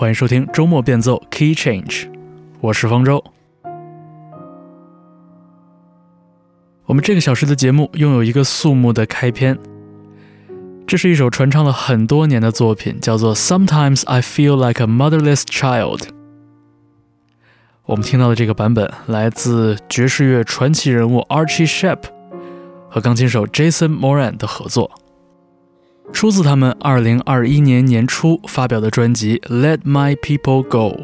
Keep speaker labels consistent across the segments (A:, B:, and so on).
A: 欢迎收听周末变奏 Key Change，我是方舟。我们这个小时的节目拥有一个肃穆的开篇，这是一首传唱了很多年的作品，叫做《Sometimes I Feel Like a Motherless Child》。我们听到的这个版本来自爵士乐传奇人物 Archie Shepp 和钢琴手 Jason Moran 的合作。出自他们二零二一年年初发表的专辑《Let My People Go》。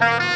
B: Bye.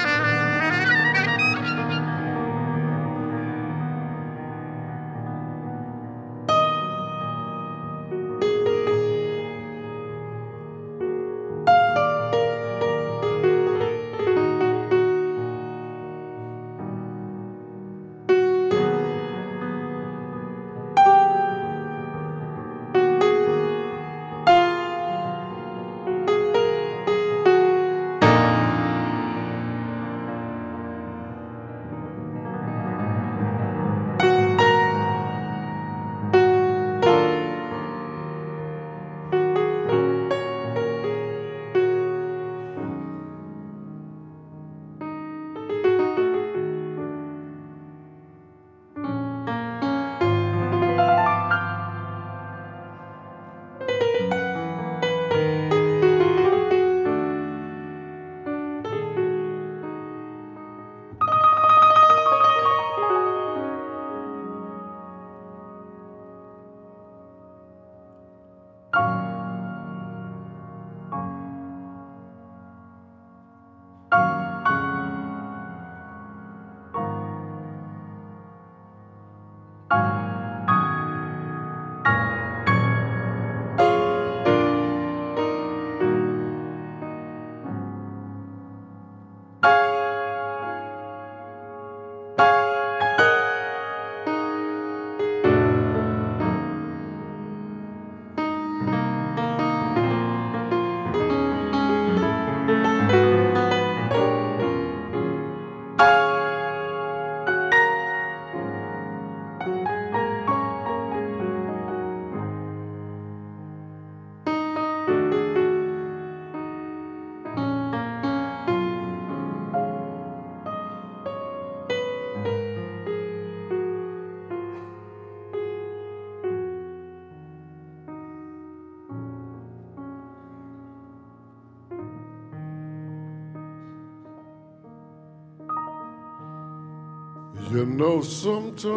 B: Know, sometimes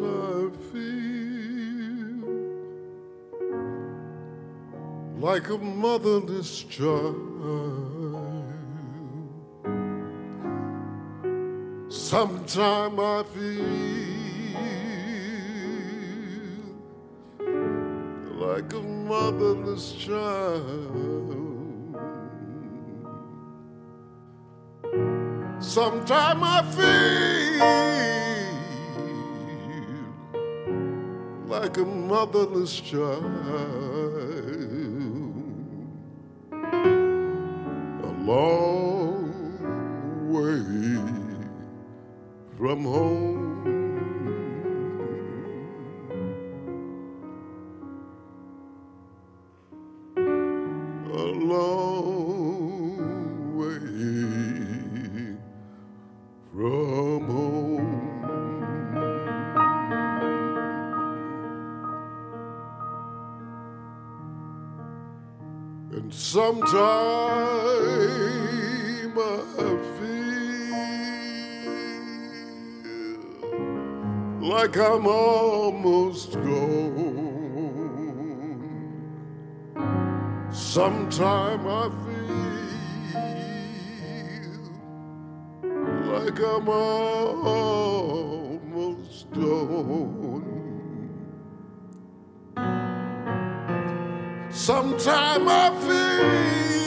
B: I feel like a motherless child. Sometimes I feel like a motherless child. Sometimes I feel like a motherless child. And sometime I feel like I'm almost gone. Sometime I feel like I'm almost done. Sometime I feel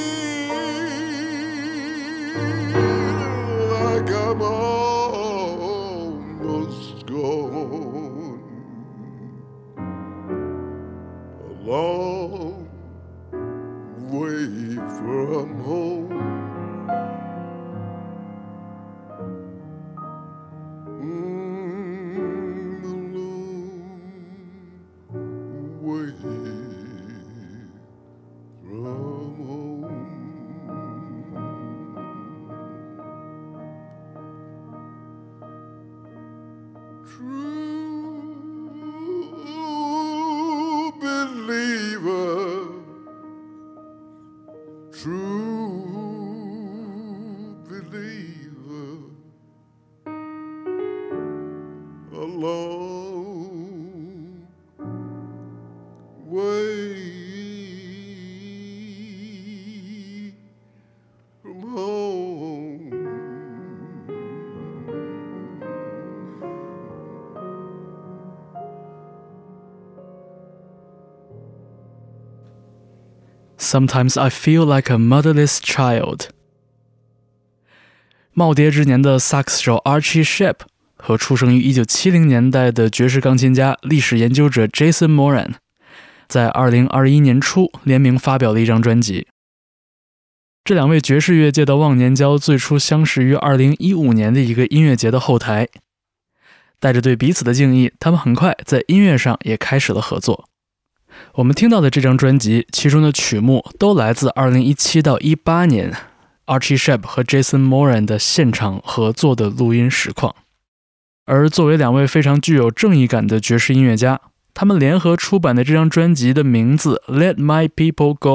A: Sometimes I feel like a motherless child。耄耋之年的萨克斯手 Archie Shepp 和出生于1970年代的爵士钢琴家、历史研究者 Jason Moran，在2021年初联名发表了一张专辑。这两位爵士乐界的忘年交最初相识于2015年的一个音乐节的后台，带着对彼此的敬意，他们很快在音乐上也开始了合作。我们听到的这张专辑，其中的曲目都来自2017到18年 Archie Shepp 和 Jason Moran 的现场合作的录音实况。而作为两位非常具有正义感的爵士音乐家，他们联合出版的这张专辑的名字《Let My People Go》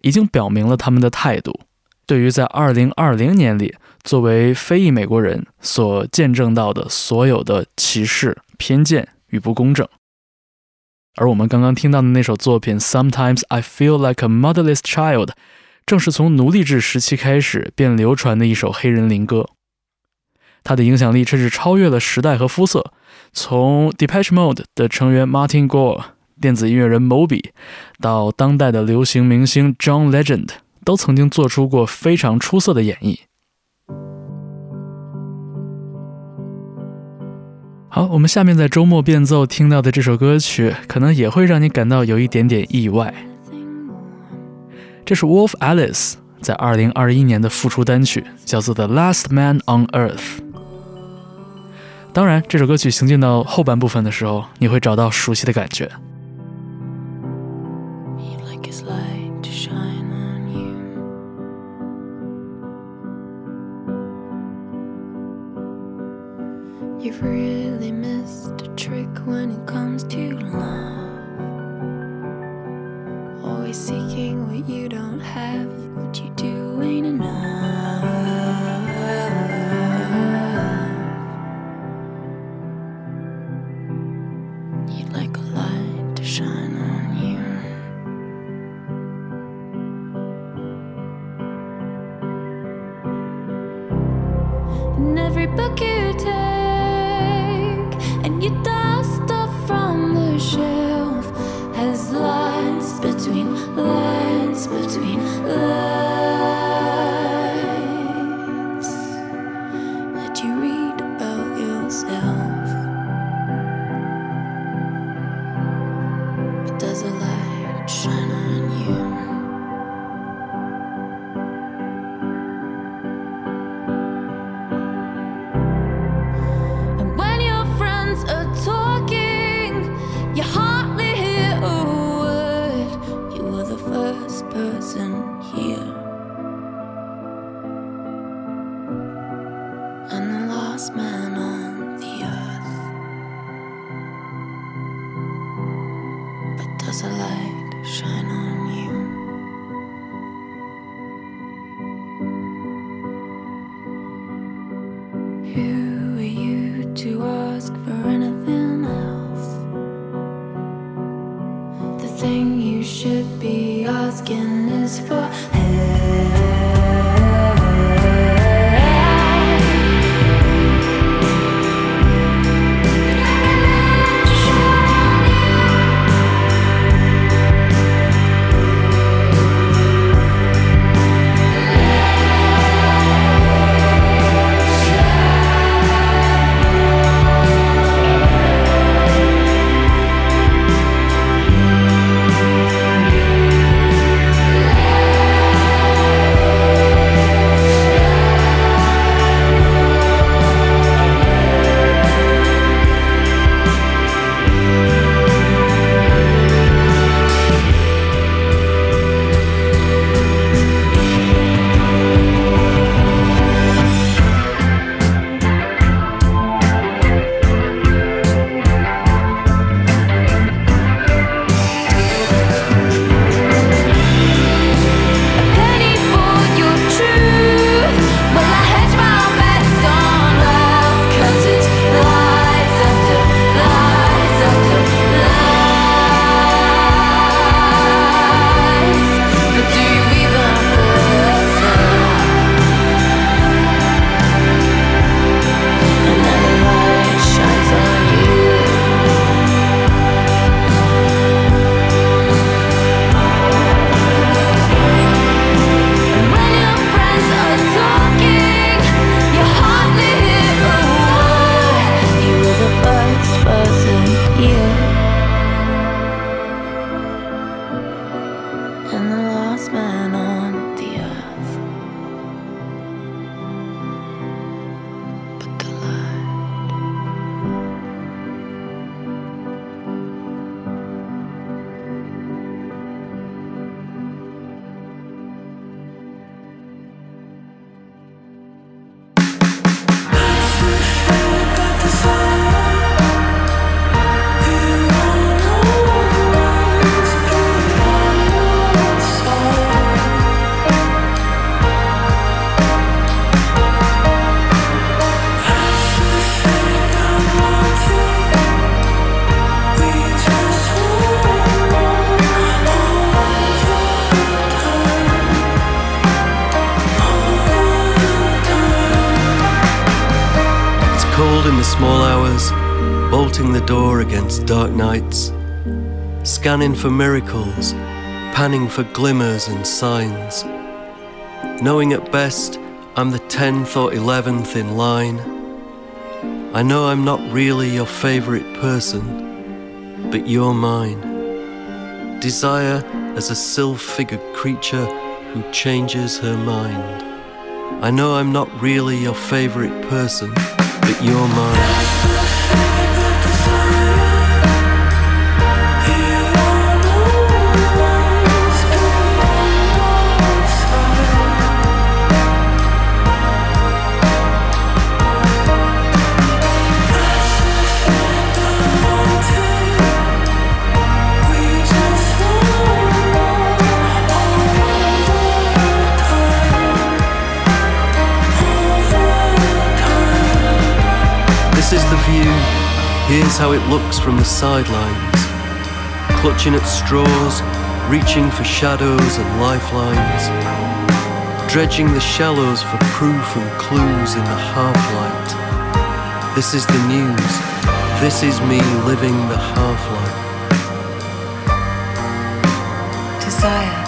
A: 已经表明了他们的态度，对于在2020年里作为非裔美国人所见证到的所有的歧视、偏见与不公正。而我们刚刚听到的那首作品《Sometimes I Feel Like a Motherless Child》，正是从奴隶制时期开始便流传的一首黑人灵歌。它的影响力甚至超越了时代和肤色，从 Depeche Mode 的成员 Martin Gore、电子音乐人 Moby，到当代的流行明星 John Legend，都曾经做出过非常出色的演绎。好，我们下面在周末变奏听到的这首歌曲，可能也会让你感到有一点点意外。这是 Wolf Alice 在二零二一年的复出单曲，叫做《The Last Man on Earth》。当然，这首歌曲行进到后半部分的时候，你会找到熟悉的感觉。
C: Who are you to ask for anything?
D: scanning for miracles, panning for glimmers and signs. Knowing at best I'm the 10th or 11th in line. I know I'm not really your favourite person, but you're mine. Desire as a sylph figured creature who changes her mind. I know I'm not really your favourite person, but you're mine. how it looks from the sidelines, clutching at straws, reaching for shadows and lifelines, dredging the shallows for proof and clues in the half light. This is the news, this is me living the half light.
E: Desire.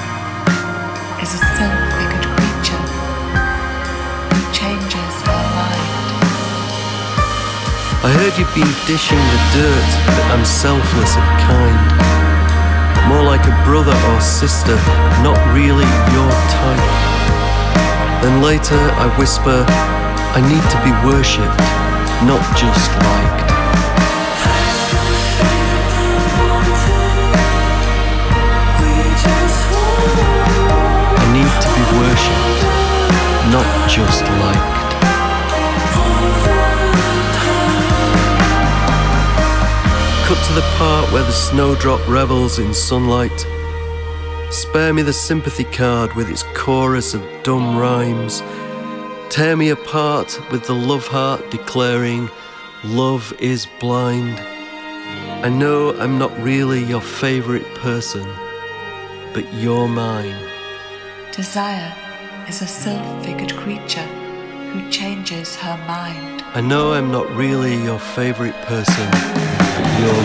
D: Heard you've been dishing the dirt but I'm selfless and kind. More like a brother or sister, not really your type. Then later I whisper, I need to be worshipped, not just liked. I need to be worshipped, not just liked. Cut to the part where the snowdrop revels in sunlight. Spare me the sympathy card with its chorus of dumb rhymes. Tear me apart with the love heart declaring, Love is blind. I know I'm not really your favorite person, but you're mine.
E: Desire is a self-figured creature who changes her mind.
D: I know I'm not really your favorite person, but you're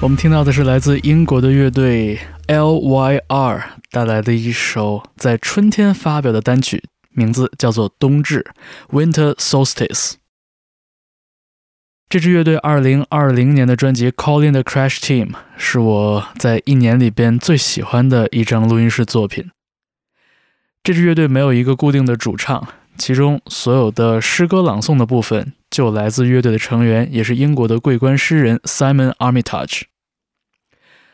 A: 我们听到的是来自英国的乐队 L.Y.R 带来的一首在春天发表的单曲，名字叫做《冬至》（Winter Solstice）。这支乐队2020年的专辑《Calling the Crash Team》是我在一年里边最喜欢的一张录音室作品。这支乐队没有一个固定的主唱，其中所有的诗歌朗诵的部分就来自乐队的成员，也是英国的桂冠诗人 Simon Armitage。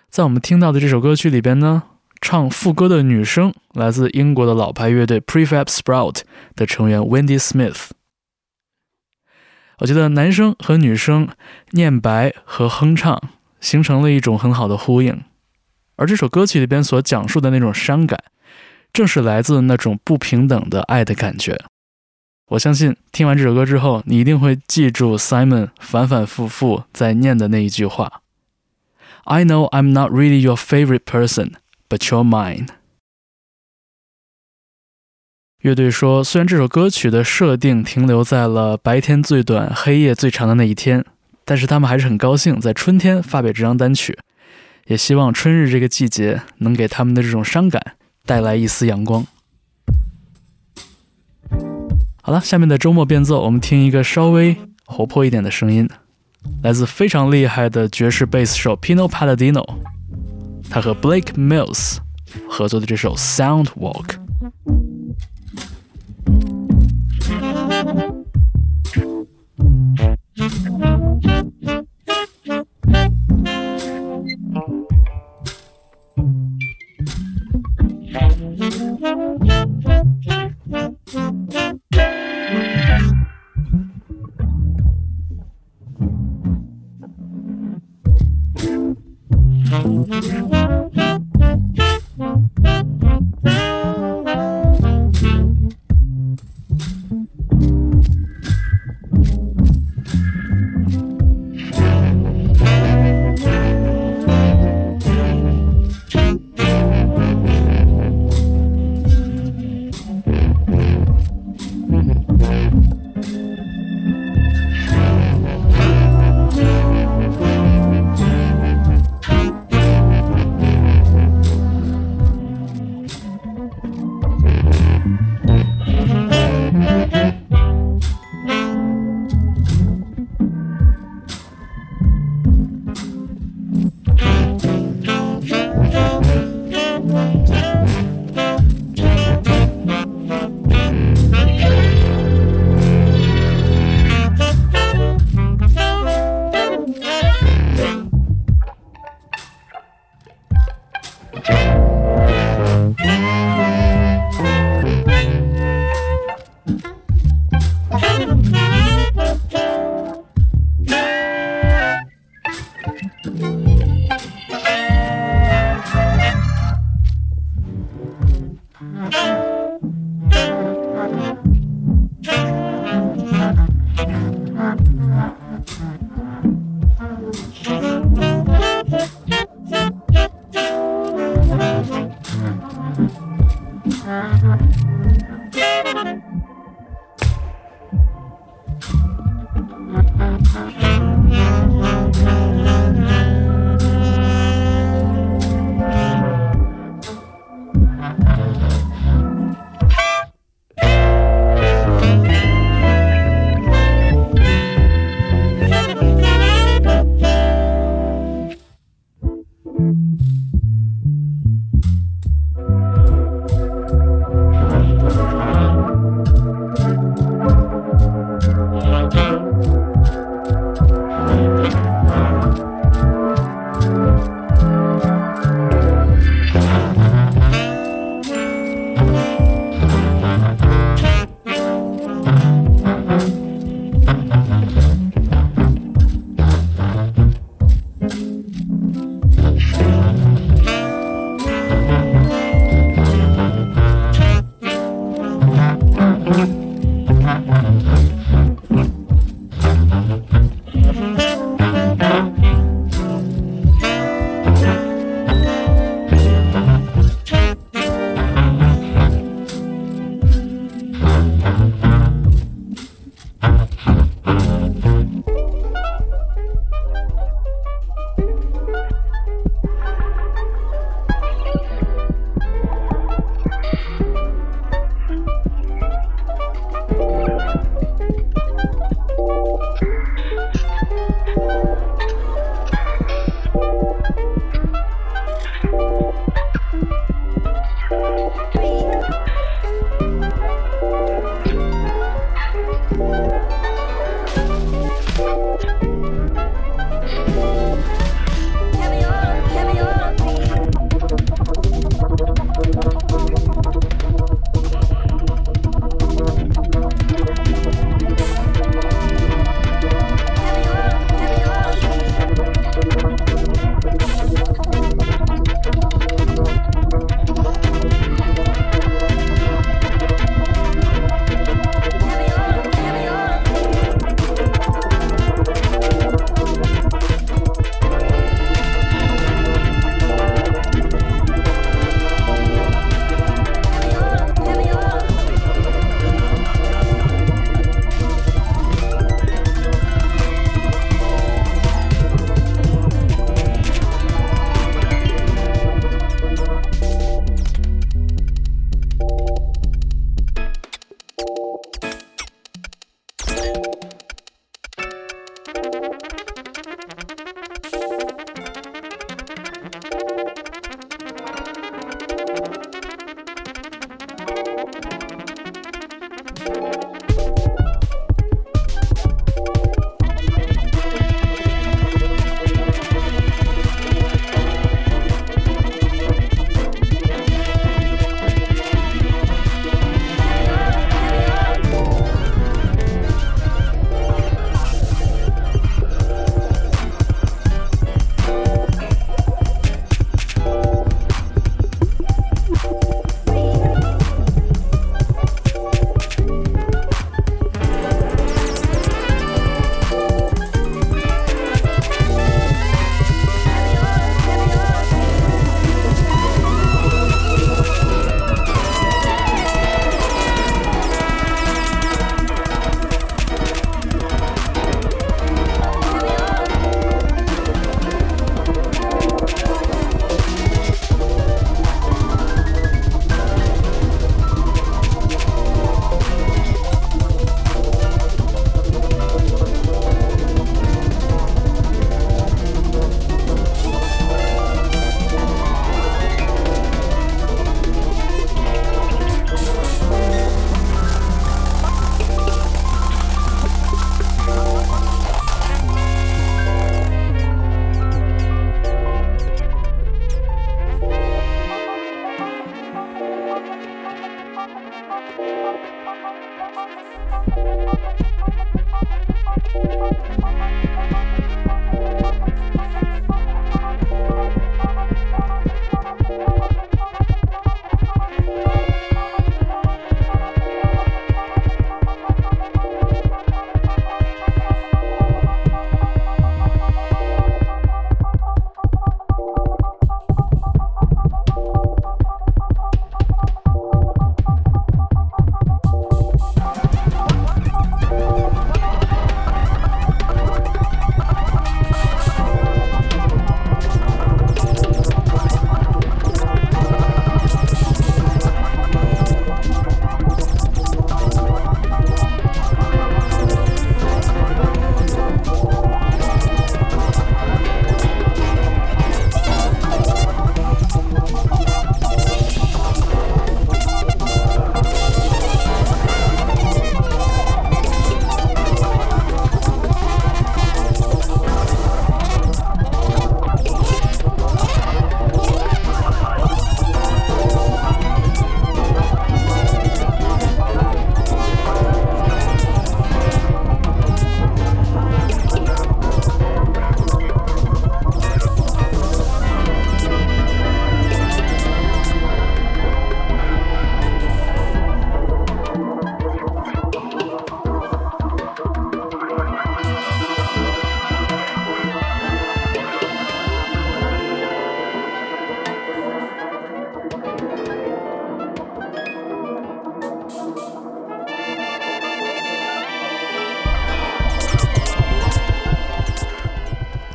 A: 在我们听到的这首歌曲里边呢，唱副歌的女生来自英国的老牌乐队 Prefab Sprout 的成员 Wendy Smith。我觉得男生和女生念白和哼唱形成了一种很好的呼应，而这首歌曲里边所讲述的那种伤感，正是来自那种不平等的爱的感觉。我相信听完这首歌之后，你一定会记住 Simon 反反复复在念的那一句话：“I know I'm not really your favorite person, but you're mine。”乐队说，虽然这首歌曲的设定停留在了白天最短、黑夜最长的那一天，但是他们还是很高兴在春天发表这张单曲，也希望春日这个季节能给他们的这种伤感带来一丝阳光。好了，下面的周末变奏，我们听一个稍微活泼一点的声音，来自非常厉害的爵士贝斯手 Pino Palladino，他和 Blake Mills 合作的这首《Soundwalk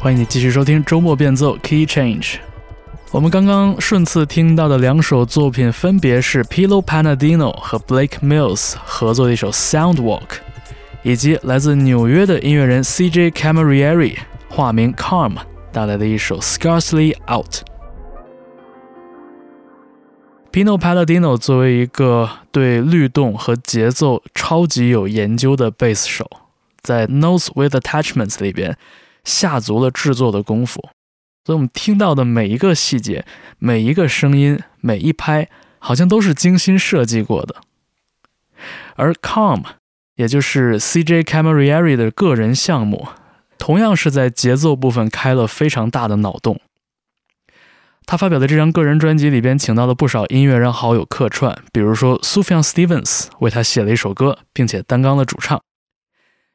A: 欢迎你继续收听周末变奏 Key Change。我们刚刚顺次听到的两首作品分别是 Pilo Panadino 和 Blake Mills 合作的一首 Soundwalk，以及来自纽约的音乐人 CJ Camarieri 化名 Calm 带来的一首 Scarcely Out。Pino Palladino 作为一个对律动和节奏超级有研究的贝斯手，在 Notes with Attachments 里边下足了制作的功夫，所以我们听到的每一个细节、每一个声音、每一拍，好像都是精心设计过的。而 Calm，也就是 CJ Camerieri 的个人项目，同样是在节奏部分开了非常大的脑洞。他发表的这张个人专辑里边，请到了不少音乐人好友客串，比如说 Sufjan Stevens 为他写了一首歌，并且担纲了主唱。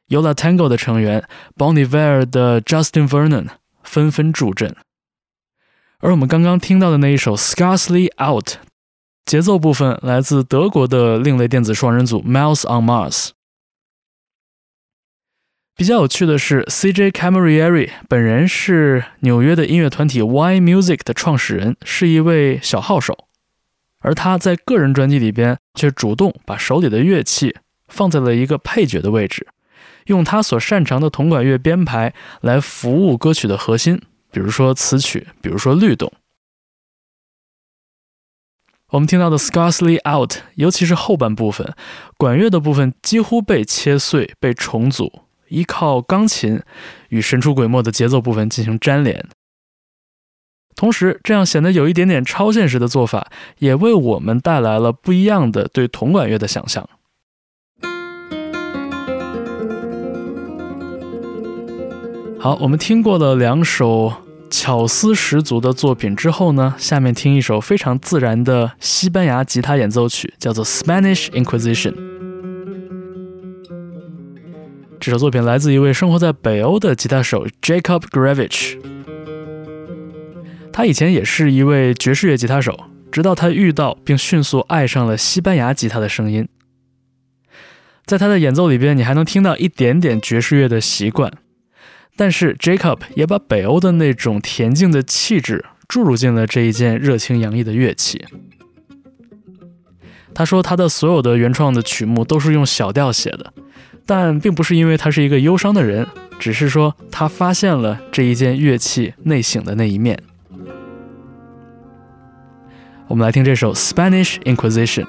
A: Yola Tango 的成员 Bon Iver 的 Justin Vernon 纷纷助阵。而我们刚刚听到的那一首 Scarcely Out，节奏部分来自德国的另类电子双人组 Miles on Mars。比较有趣的是，CJ Camerieri 本人是纽约的音乐团体 Y Music 的创始人，是一位小号手，而他在个人专辑里边却主动把手里的乐器放在了一个配角的位置，用他所擅长的铜管乐编排来服务歌曲的核心，比如说词曲，比如说律动。我们听到的 Scarcely Out，尤其是后半部分，管乐的部分几乎被切碎、被重组。依靠钢琴与神出鬼没的节奏部分进行粘连，同时这样显得有一点点超现实的做法，也为我们带来了不一样的对铜管乐的想象。好，我们听过了两首巧思十足的作品之后呢，下面听一首非常自然的西班牙吉他演奏曲，叫做《Spanish Inquisition》。这首作品来自一位生活在北欧的吉他手 Jacob Gravich。他以前也是一位爵士乐吉他手，直到他遇到并迅速爱上了西班牙吉他的声音。在他的演奏里边，你还能听到一点点爵士乐的习惯，但是 Jacob 也把北欧的那种恬静的气质注入进了这一件热情洋溢的乐器。他说，他的所有的原创的曲目都是用小调写的。但并不是因为他是一个忧伤的人，只是说他发现了这一件乐器内省的那一面。我们来听这首《Spanish Inquisition》。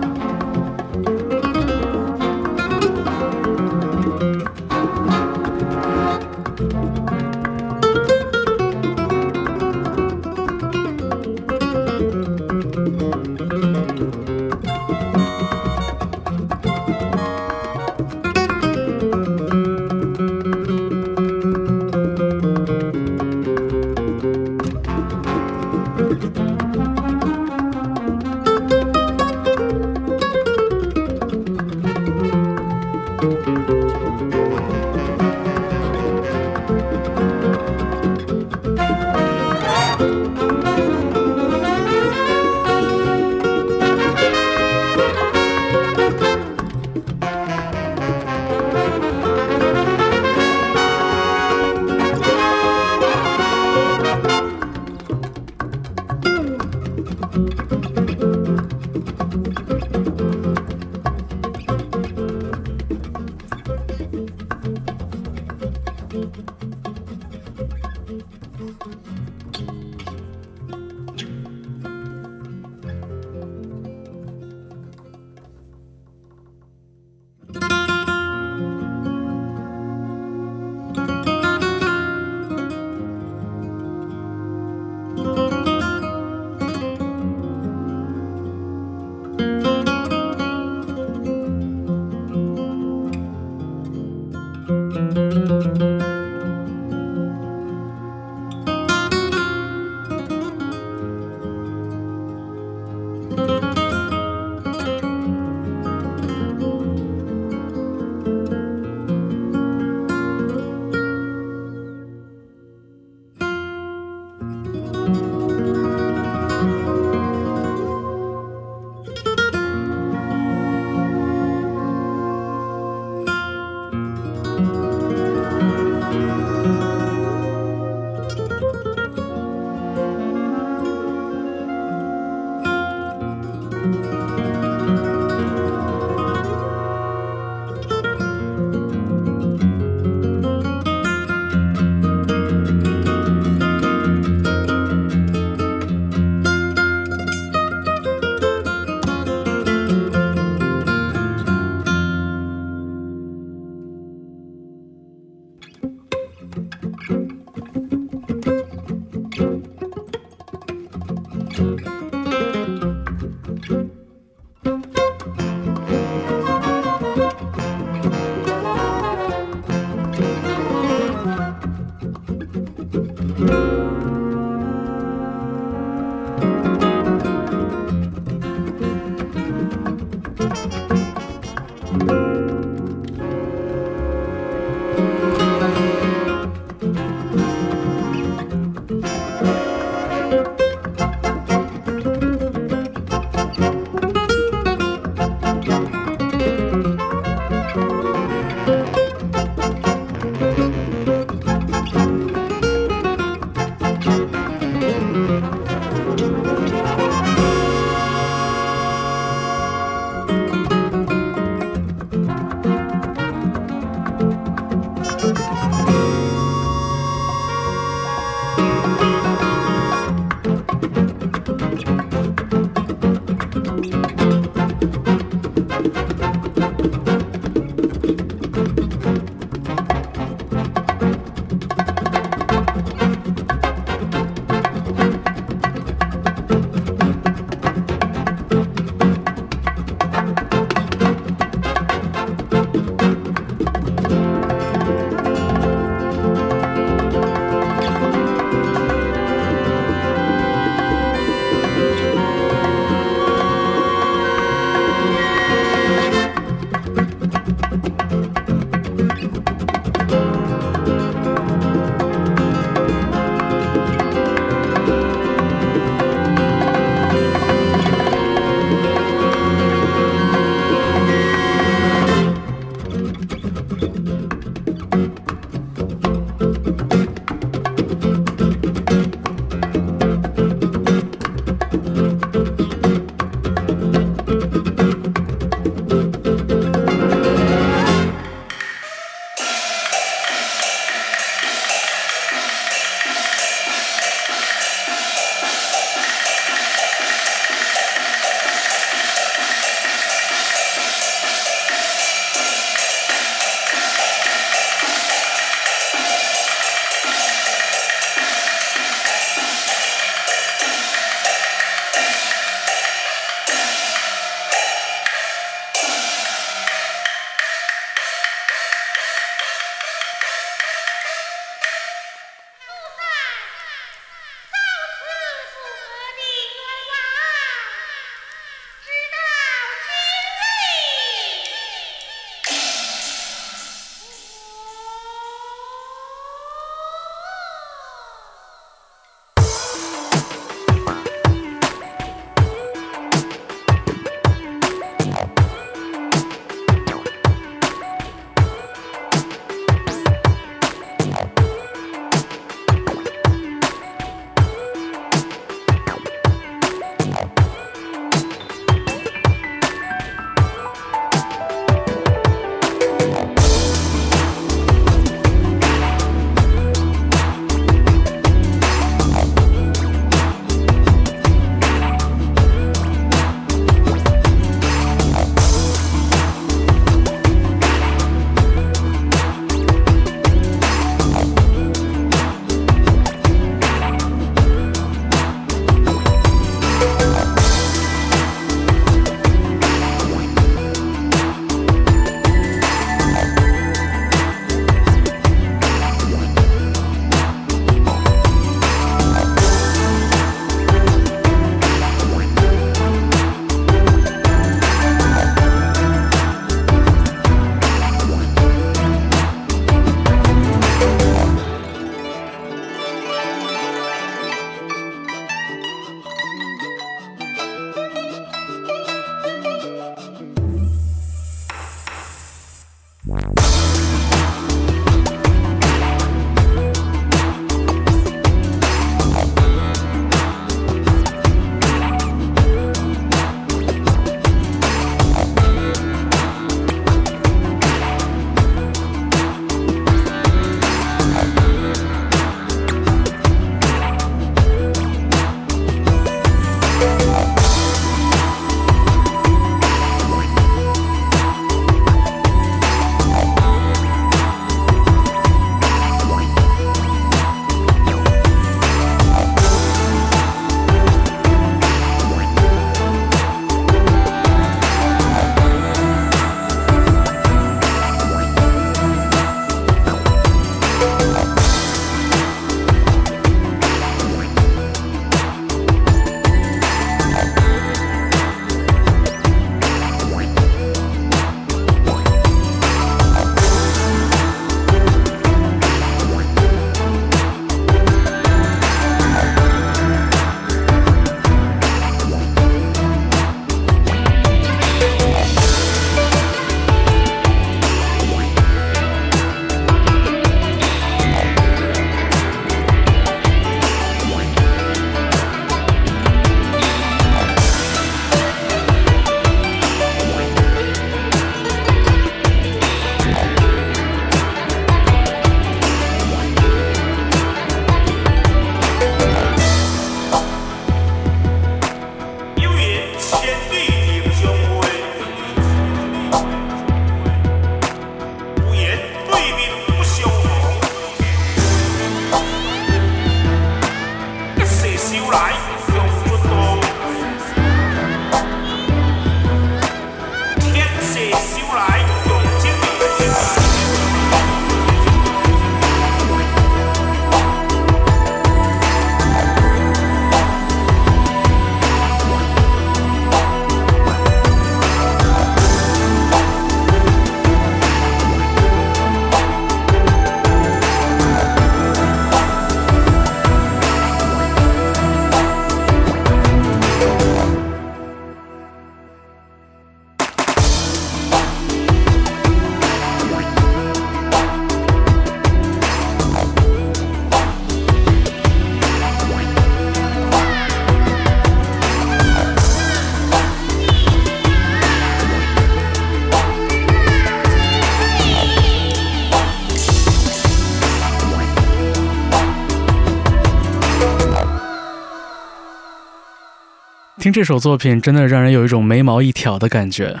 A: 这首作品，真的让人有一种眉毛一挑的感觉。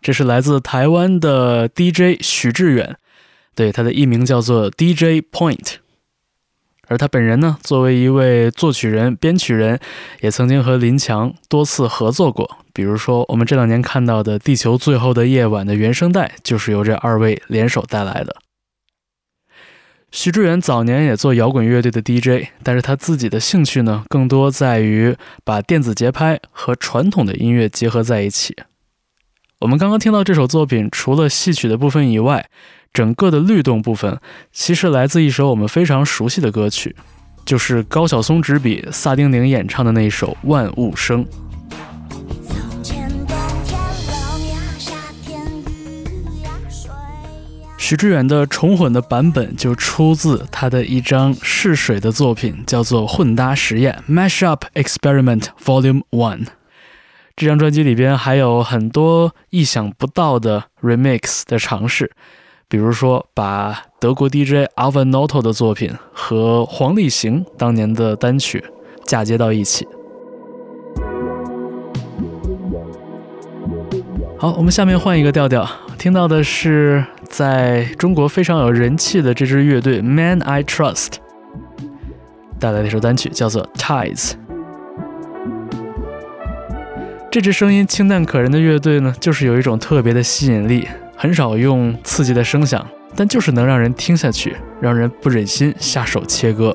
A: 这是来自台湾的 DJ 许志远，对他的艺名叫做 DJ Point。而他本人呢，作为一位作曲人、编曲人，也曾经和林强多次合作过。比如说，我们这两年看到的《地球最后的夜晚》的原声带，就是由这二位联手带来的。徐志远早年也做摇滚乐队的 DJ，但是他自己的兴趣呢，更多在于把电子节拍和传统的音乐结合在一起。我们刚刚听到这首作品，除了戏曲的部分以外，整个的律动部分其实来自一首我们非常熟悉的歌曲，就是高晓松执笔、萨丁宁演唱的那一首《万物生》。许志远的重混的版本就出自他的一张试水的作品，叫做《混搭实验 （Mashup Experiment Volume One）》。这张专辑里边还有很多意想不到的 remix 的尝试，比如说把德国 DJ Alvin Noto 的作品和黄立行当年的单曲嫁接到一起。好，我们下面换一个调调，听到的是在中国非常有人气的这支乐队 Man I Trust 带来的一首单曲，叫做《Tides》。这支声音清淡可人的乐队呢，就是有一种特别的吸引力，很少用刺激的声响，但就是能让人听下去，让人不忍心下手切割。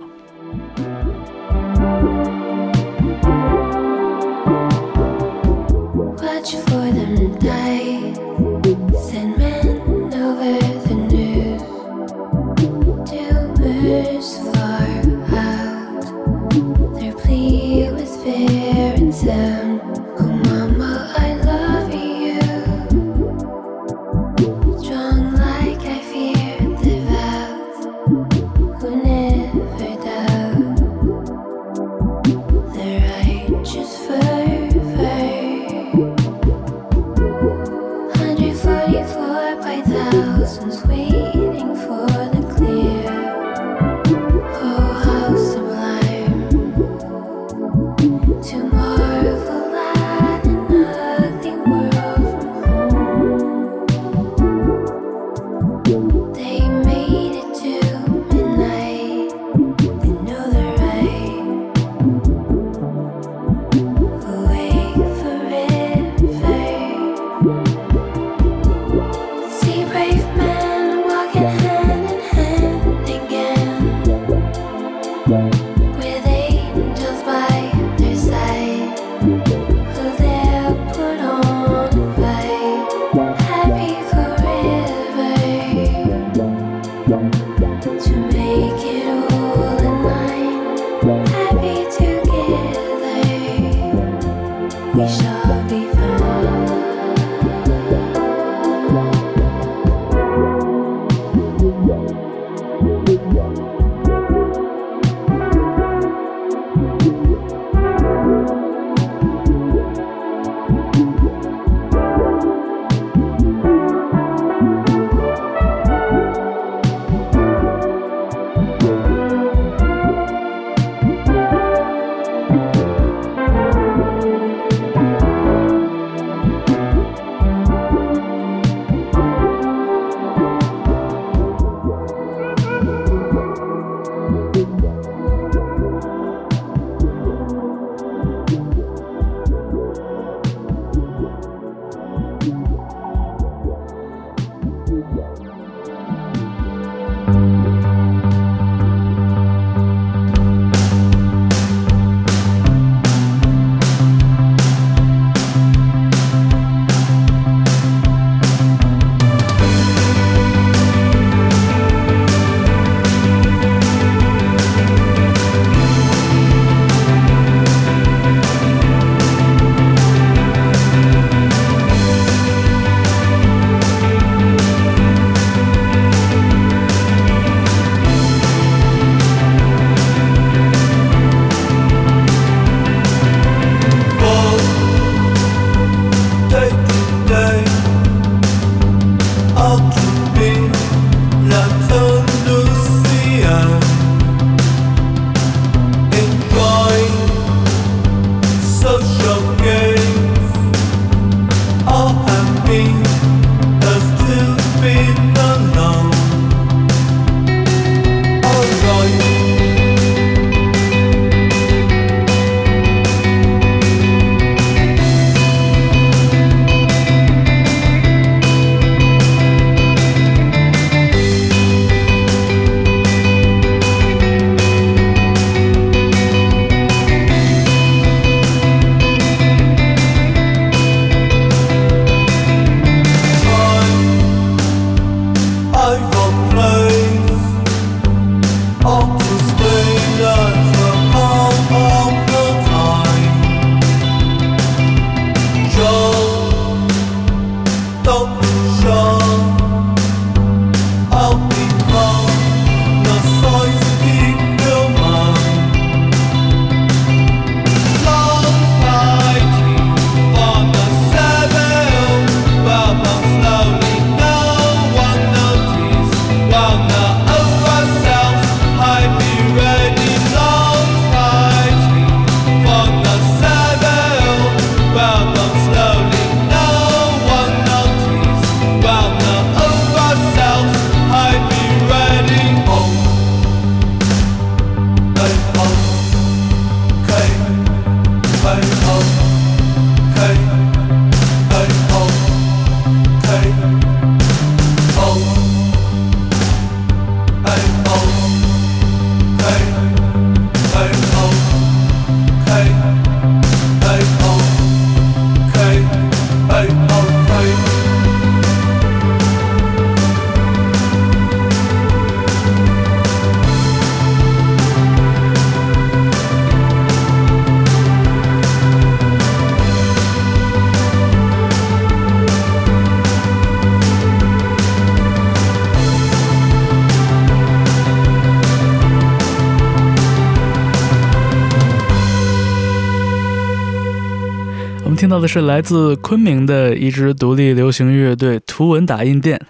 A: 是来自昆明的一支独立流行乐队图文打印店。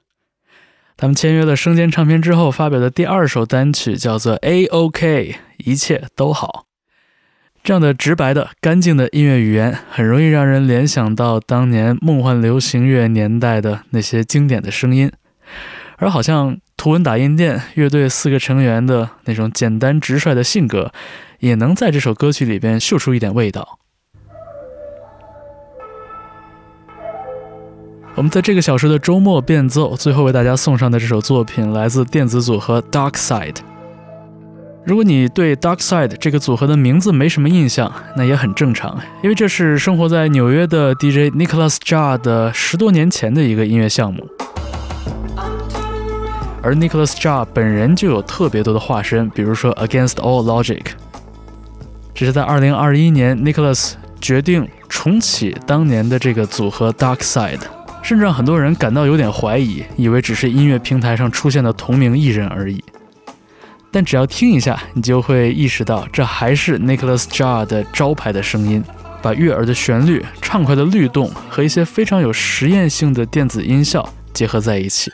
A: 他们签约了生煎唱片之后发表的第二首单曲叫做《A OK》，一切都好。这样的直白的、干净的音乐语言，很容易让人联想到当年梦幻流行乐年代的那些经典的声音。而好像图文打印店乐队四个成员的那种简单直率的性格，也能在这首歌曲里边嗅出一点味道。我们在这个小时的周末变奏，最后为大家送上的这首作品来自电子组合 Dark Side。如果你对 Dark Side 这个组合的名字没什么印象，那也很正常，因为这是生活在纽约的 DJ Nicholas Jar 的十多年前的一个音乐项目。而 Nicholas Jar 本人就有特别多的化身，比如说 Against All Logic。只是在2021年，Nicholas 决定重启当年的这个组合 Dark Side，甚至让很多人感到有点怀疑，以为只是音乐平台上出现的同名艺人而已。但只要听一下，你就会意识到，这还是 Nicholas Jar 的招牌的声音，把悦耳的旋律、畅快的律动和一些非常有实验性的电子音效结合在一起。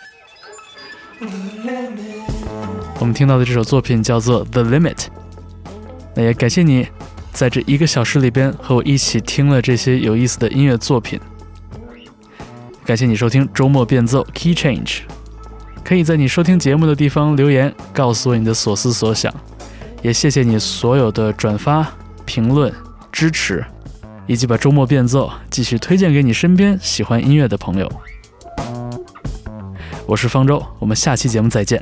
A: 我们听到的这首作品叫做《The Limit》。那也感谢你在这一个小时里边和我一起听了这些有意思的音乐作品。感谢你收听周末变奏 Key Change，可以在你收听节目的地方留言，告诉我你的所思所想。也谢谢你所有的转发、评论、支持，以及把周末变奏继续推荐给你身边喜欢音乐的朋友。我是方舟，我们下期节目再见。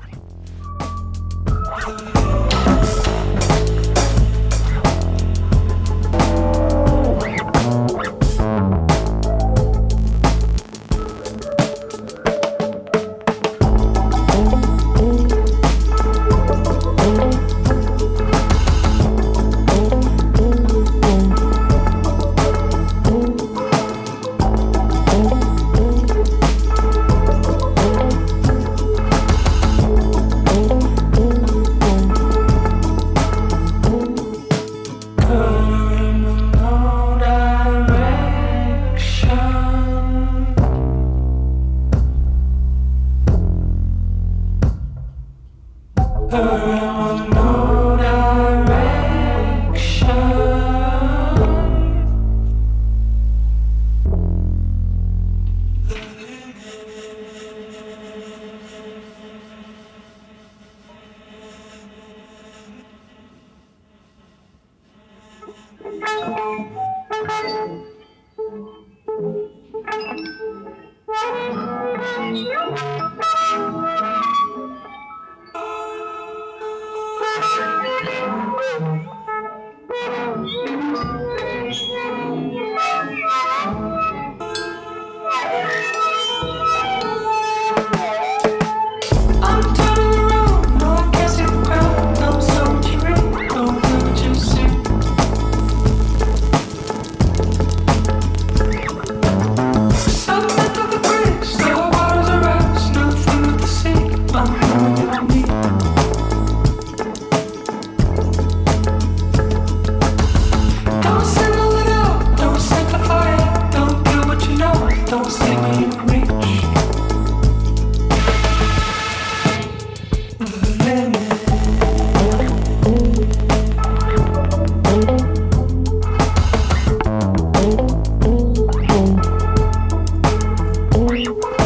E: you want.